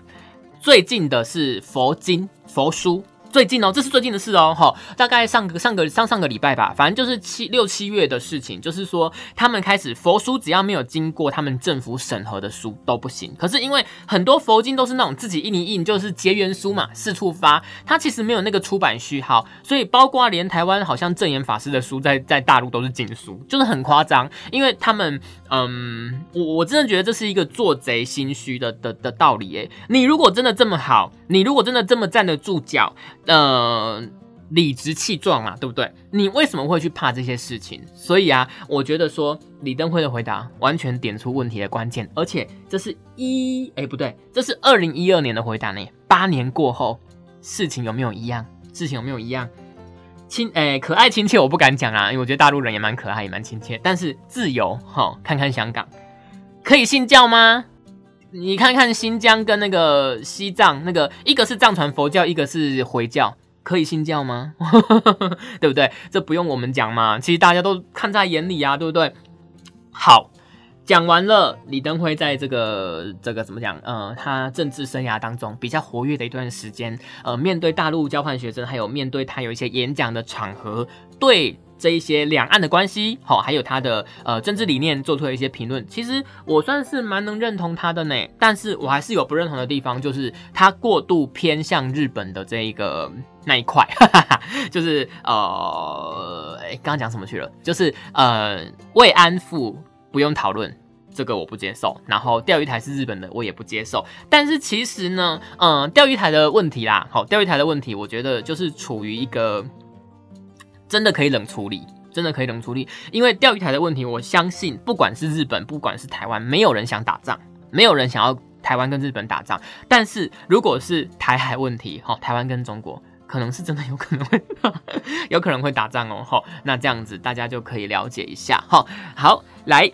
最近的是佛经、佛书。最近哦，这是最近的事哦，哈，大概上个上个上上个礼拜吧，反正就是七六七月的事情，就是说他们开始佛书只要没有经过他们政府审核的书都不行。可是因为很多佛经都是那种自己印一印，就是结缘书嘛，四处发，它其实没有那个出版序号，所以包括连台湾好像正言法师的书在在大陆都是禁书，就是很夸张，因为他们，嗯，我我真的觉得这是一个做贼心虚的的的道理，诶，你如果真的这么好，你如果真的这么站得住脚。呃，理直气壮啊，对不对？你为什么会去怕这些事情？所以啊，我觉得说李登辉的回答完全点出问题的关键，而且这是一哎不对，这是二零一二年的回答呢。八年过后，事情有没有一样？事情有没有一样？亲哎，可爱亲切，我不敢讲啊，因为我觉得大陆人也蛮可爱，也蛮亲切。但是自由哈，看看香港，可以信教吗？你看看新疆跟那个西藏，那个一个是藏传佛教，一个是回教，可以信教吗？对不对？这不用我们讲嘛，其实大家都看在眼里啊，对不对？好，讲完了。李登辉在这个这个怎么讲？呃，他政治生涯当中比较活跃的一段时间，呃，面对大陆交换学生，还有面对他有一些演讲的场合，对。这一些两岸的关系，好，还有他的呃政治理念做出了一些评论，其实我算是蛮能认同他的呢，但是我还是有不认同的地方，就是他过度偏向日本的这一个那一块，就是呃，哎，刚刚讲什么去了？就是呃，慰安妇不用讨论，这个我不接受，然后钓鱼台是日本的，我也不接受，但是其实呢，嗯，钓鱼台的问题啦，好，钓鱼台的问题，我觉得就是处于一个。真的可以冷处理，真的可以冷处理。因为钓鱼台的问题，我相信不管是日本，不管是台湾，没有人想打仗，没有人想要台湾跟日本打仗。但是如果是台海问题，哈，台湾跟中国。可能是真的有可能会，有可能会打仗哦，哈，那这样子大家就可以了解一下，哈，好，来，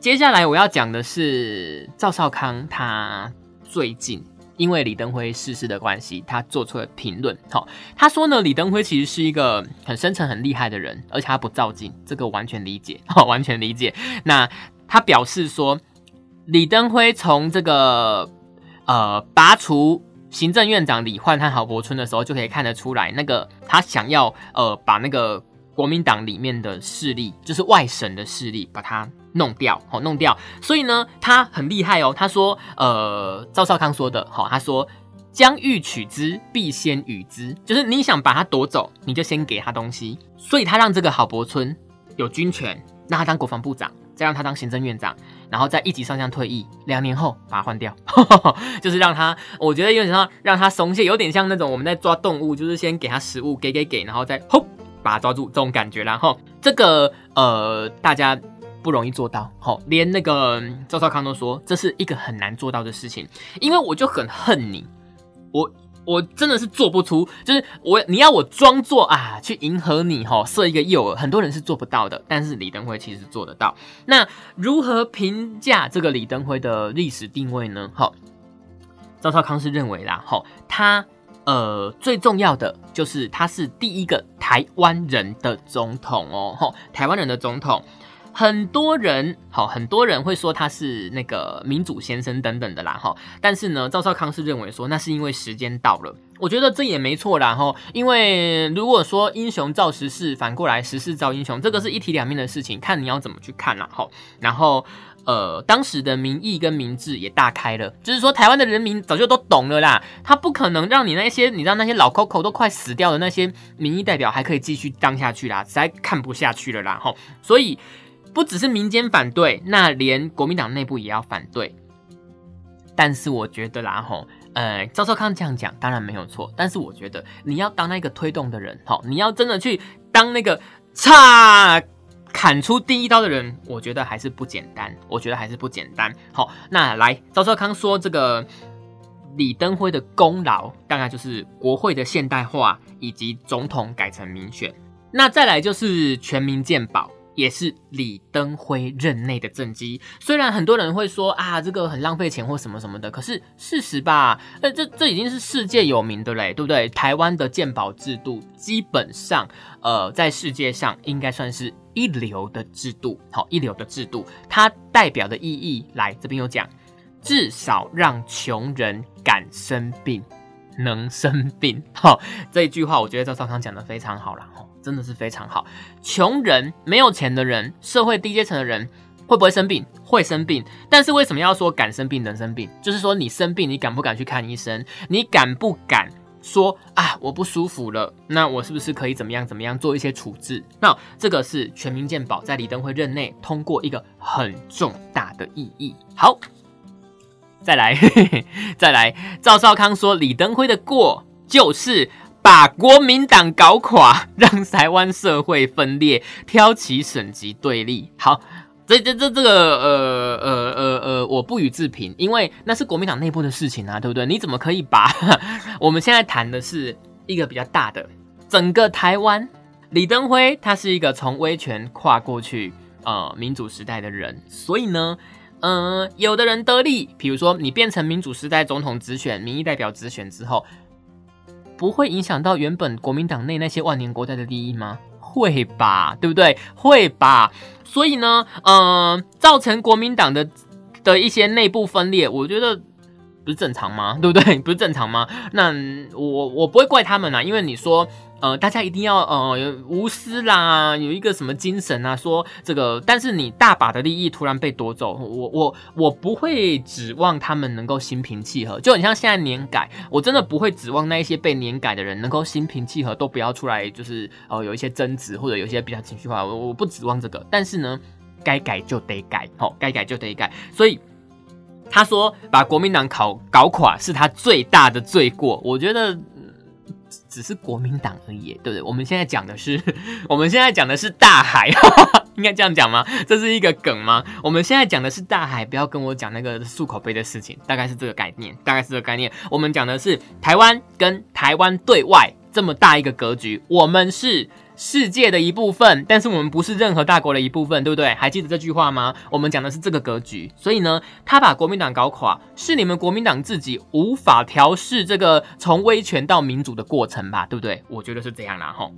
接下来我要讲的是赵少康，他最近因为李登辉逝世的关系，他做出了评论，哈，他说呢，李登辉其实是一个很深沉、很厉害的人，而且他不照镜，这个完全理解，哈，完全理解。那他表示说，李登辉从这个呃拔除。行政院长李焕和郝柏村的时候，就可以看得出来，那个他想要呃把那个国民党里面的势力，就是外省的势力，把它弄掉，好弄掉。所以呢，他很厉害哦。他说，呃，赵少康说的，好，他说将欲取之，必先予之，就是你想把他夺走，你就先给他东西。所以他让这个郝柏村有军权，让他当国防部长。再让他当行政院长，然后再一级上将退役，两年后把他换掉，就是让他，我觉得有点像让他松懈，有点像那种我们在抓动物，就是先给他食物，给给给，然后再吼把他抓住这种感觉。然后这个呃，大家不容易做到，吼，连那个赵少康都说这是一个很难做到的事情，因为我就很恨你，我。我真的是做不出，就是我你要我装作啊去迎合你哈，设一个诱饵，很多人是做不到的。但是李登辉其实做得到。那如何评价这个李登辉的历史定位呢？哈，赵少康是认为啦，哈，他呃最重要的就是他是第一个台湾人的总统哦，哈，台湾人的总统。很多人好，很多人会说他是那个民主先生等等的啦哈，但是呢，赵少康是认为说那是因为时间到了，我觉得这也没错啦哈，因为如果说英雄造时势，反过来时势造英雄，这个是一体两面的事情，看你要怎么去看啦哈。然后呃，当时的民意跟民智也大开了，就是说台湾的人民早就都懂了啦，他不可能让你那些你让那些老 Coco 都快死掉的那些民意代表还可以继续当下去啦，实在看不下去了啦哈，所以。不只是民间反对，那连国民党内部也要反对。但是我觉得啦，吼，呃，赵少康这样讲当然没有错，但是我觉得你要当那个推动的人，好，你要真的去当那个差砍出第一刀的人，我觉得还是不简单。我觉得还是不简单。好，那来，赵少康说这个李登辉的功劳，大概就是国会的现代化以及总统改成民选。那再来就是全民健保。也是李登辉任内的政绩，虽然很多人会说啊，这个很浪费钱或什么什么的，可是事实吧，那这这已经是世界有名的嘞，对不对？台湾的健保制度基本上，呃，在世界上应该算是一流的制度，好，一流的制度，它代表的意义，来这边有讲，至少让穷人敢生病，能生病，好，这一句话我觉得赵少康讲的非常好了，哈。真的是非常好。穷人、没有钱的人、社会低阶层的人会不会生病？会生病。但是为什么要说敢生病、能生病？就是说你生病，你敢不敢去看医生？你敢不敢说啊，我不舒服了，那我是不是可以怎么样怎么样做一些处置？那这个是全民健保在李登辉任内通过一个很重大的意义。好，再来，再来。赵少康说李登辉的过就是。把国民党搞垮，让台湾社会分裂，挑起省级对立。好，这这这这个呃呃呃呃，我不予置评，因为那是国民党内部的事情啊，对不对？你怎么可以把 我们现在谈的是一个比较大的整个台湾？李登辉他是一个从威权跨过去呃民主时代的人，所以呢，嗯，有的人得利，比如说你变成民主时代总统直选、民意代表直选之后。不会影响到原本国民党内那些万年国代的利益吗？会吧，对不对？会吧。所以呢，呃，造成国民党的的一些内部分裂，我觉得不是正常吗？对不对？不是正常吗？那我我不会怪他们啊，因为你说。呃，大家一定要呃无私啦，有一个什么精神啊？说这个，但是你大把的利益突然被夺走，我我我不会指望他们能够心平气和，就很像现在年改，我真的不会指望那一些被年改的人能够心平气和，都不要出来，就是呃有一些争执或者有一些比较情绪化，我我不指望这个，但是呢，该改就得改，好，该改就得改，所以他说把国民党搞搞垮是他最大的罪过，我觉得。只是国民党而已，对不对？我们现在讲的是，我们现在讲的是大海，应该这样讲吗？这是一个梗吗？我们现在讲的是大海，不要跟我讲那个漱口杯的事情，大概是这个概念，大概是这个概念。我们讲的是台湾跟台湾对外这么大一个格局，我们是。世界的一部分，但是我们不是任何大国的一部分，对不对？还记得这句话吗？我们讲的是这个格局，所以呢，他把国民党搞垮，是你们国民党自己无法调试这个从威权到民主的过程吧，对不对？我觉得是这样啦，吼。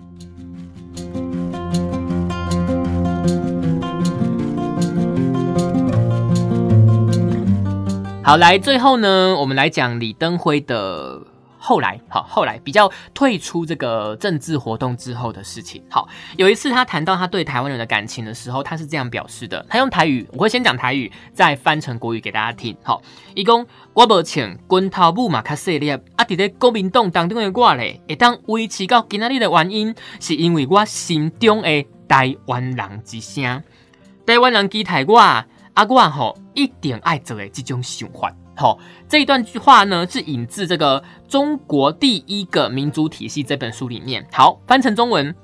好，来最后呢，我们来讲李登辉的。后来，好，后来比较退出这个政治活动之后的事情。好，有一次他谈到他对台湾人的感情的时候，他是这样表示的。他用台语，我会先讲台语，再翻成国语给大家听。好，一共我无请军头母嘛较细粒，啊，伫咧国民党当中的我咧，会当维持到今仔日的原因，是因为我心中的台湾人之声，台湾人期待我，啊，我吼一定爱做的这种想法。好，这一段句话呢是引自这个《中国第一个民主体系》这本书里面。好，翻成中文，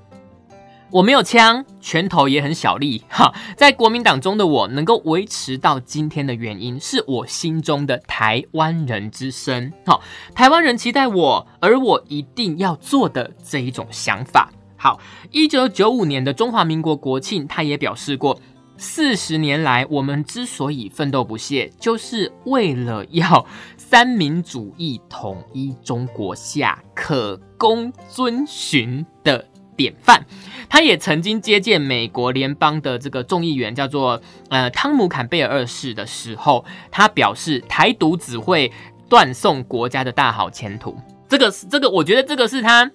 我没有枪，拳头也很小力。哈，在国民党中的我能够维持到今天的原因，是我心中的台湾人之声。好，台湾人期待我，而我一定要做的这一种想法。好，一九九五年的中华民国国庆，他也表示过。四十年来，我们之所以奋斗不懈，就是为了要三民主义统一中国下可供遵循的典范。他也曾经接见美国联邦的这个众议员，叫做呃汤姆坎贝尔二世的时候，他表示台独只会断送国家的大好前途。这个是这个，我觉得这个是他。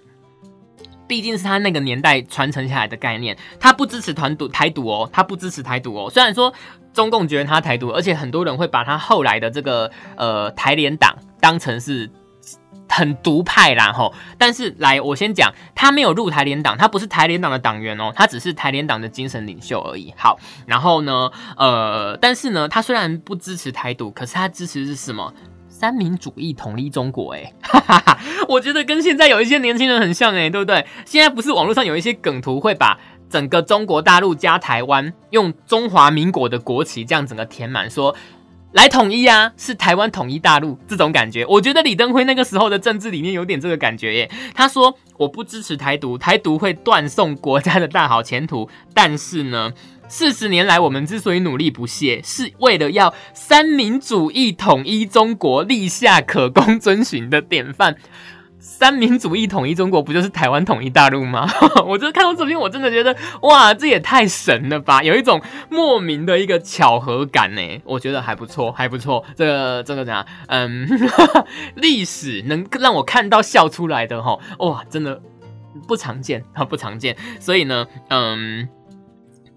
毕竟是他那个年代传承下来的概念，他不支持团独台独哦，他不支持台独哦。虽然说中共觉得他台独，而且很多人会把他后来的这个呃台联党当成是很独派啦吼。但是来，我先讲，他没有入台联党，他不是台联党的党员哦，他只是台联党的精神领袖而已。好，然后呢，呃，但是呢，他虽然不支持台独，可是他支持是什么？三民主义统一中国，哎，我觉得跟现在有一些年轻人很像，哎，对不对？现在不是网络上有一些梗图，会把整个中国大陆加台湾，用中华民国的国旗这样整个填满，说来统一啊，是台湾统一大陆这种感觉。我觉得李登辉那个时候的政治理念有点这个感觉，耶。他说我不支持台独，台独会断送国家的大好前途，但是呢。四十年来，我们之所以努力不懈，是为了要三民主义统一中国，立下可供遵循的典范。三民主义统一中国，不就是台湾统一大陆吗？我就看到这边，我真的觉得，哇，这也太神了吧！有一种莫名的一个巧合感呢。我觉得还不错，还不错。这个这个怎样？嗯，历史能让我看到笑出来的哈，哇，真的不常见啊，不常见。所以呢，嗯。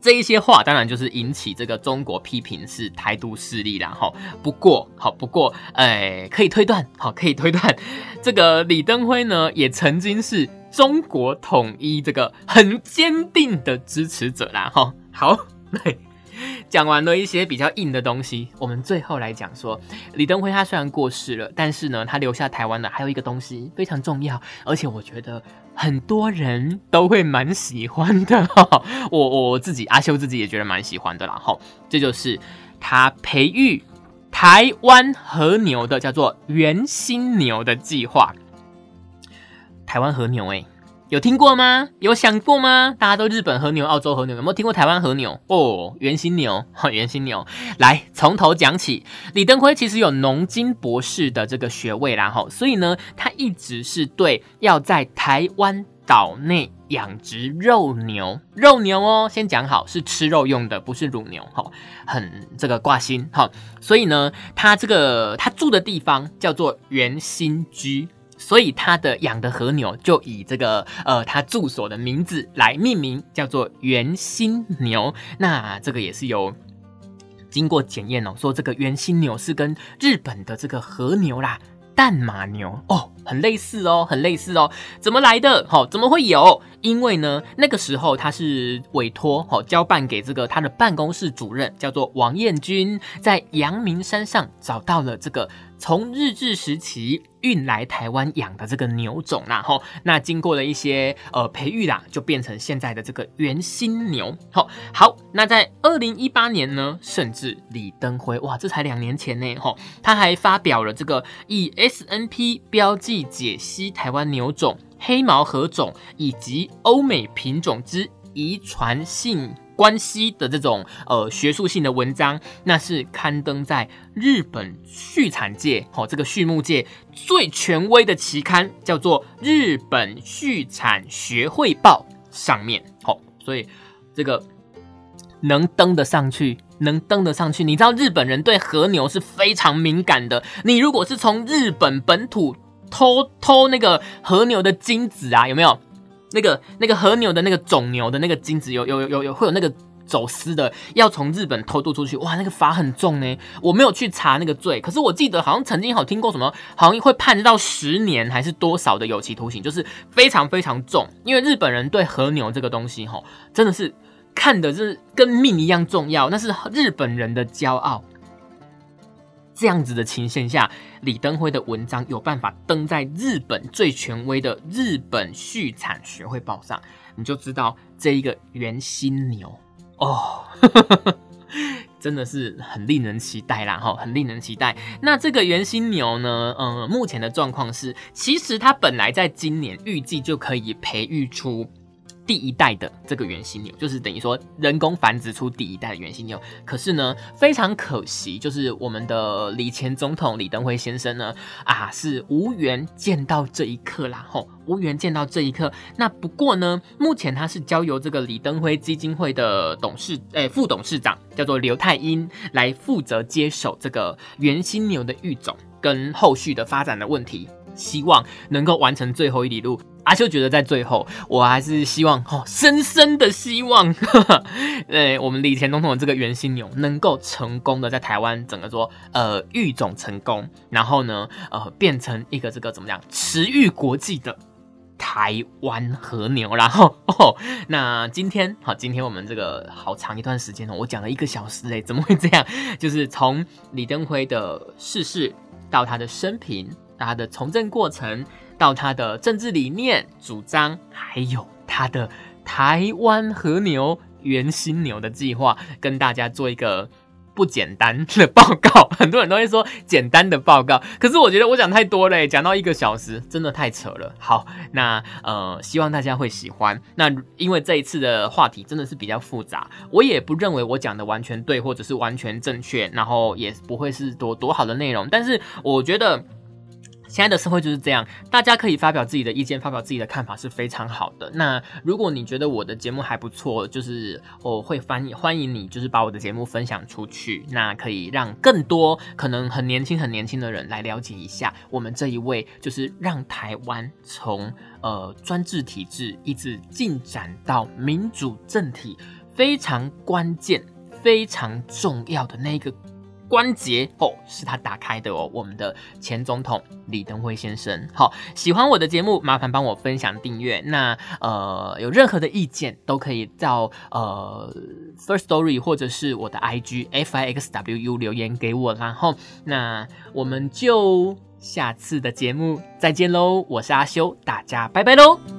这一些话当然就是引起这个中国批评是台独势力啦，哈。不过好，不过哎，可以推断，好，可以推断，这个李登辉呢，也曾经是中国统一这个很坚定的支持者啦，哈。好，讲完了一些比较硬的东西，我们最后来讲说，李登辉他虽然过世了，但是呢，他留下台湾的还有一个东西非常重要，而且我觉得。很多人都会蛮喜欢的，我我自己阿修自己也觉得蛮喜欢的然后，这就是他培育台湾和牛的叫做原心牛的计划。台湾和牛，哎。有听过吗？有想过吗？大家都日本和牛、澳洲和牛，有没有听过台湾和牛？哦，圆心牛，哈，圆心牛。来，从头讲起。李登辉其实有农经博士的这个学位啦，哈，所以呢，他一直是对要在台湾岛内养殖肉牛，肉牛哦，先讲好是吃肉用的，不是乳牛，哈，很这个挂心，哈。所以呢，他这个他住的地方叫做圆心居。所以他的养的和牛就以这个呃他住所的名字来命名，叫做圆心牛。那这个也是有经过检验哦，说这个圆心牛是跟日本的这个和牛啦、淡马牛哦很类似哦，很类似哦。怎么来的？好，怎么会有？因为呢，那个时候他是委托好交办给这个他的办公室主任，叫做王彦军，在阳明山上找到了这个。从日治时期运来台湾养的这个牛种啦，吼，那经过了一些呃培育啦，就变成现在的这个原心牛。好，好，那在二零一八年呢，甚至李登辉，哇，这才两年前呢，吼，他还发表了这个以 S N P 标记解析台湾牛种黑毛合种以及欧美品种之遗传性。关系的这种呃学术性的文章，那是刊登在日本畜产界哦，这个畜牧界最权威的期刊，叫做《日本畜产学会报》上面。好，所以这个能登得上去，能登得上去。你知道日本人对和牛是非常敏感的。你如果是从日本本土偷偷那个和牛的精子啊，有没有？那个那个和牛的那个种牛的那个精子有有有有会有那个走私的，要从日本偷渡出去，哇，那个罚很重呢。我没有去查那个罪，可是我记得好像曾经好听过什么，好像会判到十年还是多少的有期徒刑，就是非常非常重。因为日本人对和牛这个东西，吼，真的是看的是跟命一样重要，那是日本人的骄傲。这样子的情形下，李登辉的文章有办法登在日本最权威的日本畜产学会报上，你就知道这一个原新牛哦，真的是很令人期待啦！哈，很令人期待。那这个原新牛呢，嗯，目前的状况是，其实它本来在今年预计就可以培育出。第一代的这个原型牛，就是等于说人工繁殖出第一代的原型牛。可是呢，非常可惜，就是我们的李前总统李登辉先生呢，啊，是无缘见到这一刻啦，吼，无缘见到这一刻。那不过呢，目前他是交由这个李登辉基金会的董事，诶，副董事长叫做刘太英来负责接手这个原型牛的育种跟后续的发展的问题，希望能够完成最后一里路。阿修觉得在最后，我还是希望，哦，深深的希望，呃，我们李前总统的这个原心牛能够成功的在台湾整个说，呃，育种成功，然后呢，呃，变成一个这个怎么样，驰誉国际的台湾和牛。然后，哦，那今天，好，今天我们这个好长一段时间哦，我讲了一个小时，哎，怎么会这样？就是从李登辉的逝世到他的生平，他的从政过程。到他的政治理念主张，还有他的台湾和牛原新牛的计划，跟大家做一个不简单的报告。很多人都会说简单的报告，可是我觉得我讲太多了，讲到一个小时真的太扯了。好，那呃，希望大家会喜欢。那因为这一次的话题真的是比较复杂，我也不认为我讲的完全对，或者是完全正确，然后也不会是多多好的内容。但是我觉得。现在的社会就是这样，大家可以发表自己的意见，发表自己的看法是非常好的。那如果你觉得我的节目还不错，就是我会欢迎欢迎你，就是把我的节目分享出去，那可以让更多可能很年轻很年轻的人来了解一下我们这一位，就是让台湾从呃专制体制一直进展到民主政体非常关键、非常重要的那个。关节哦，是他打开的哦。我们的前总统李登辉先生，好，喜欢我的节目，麻烦帮我分享订阅。那呃，有任何的意见都可以到呃 First Story 或者是我的 IG F I X W U 留言给我。然后，那我们就下次的节目再见喽。我是阿修，大家拜拜喽。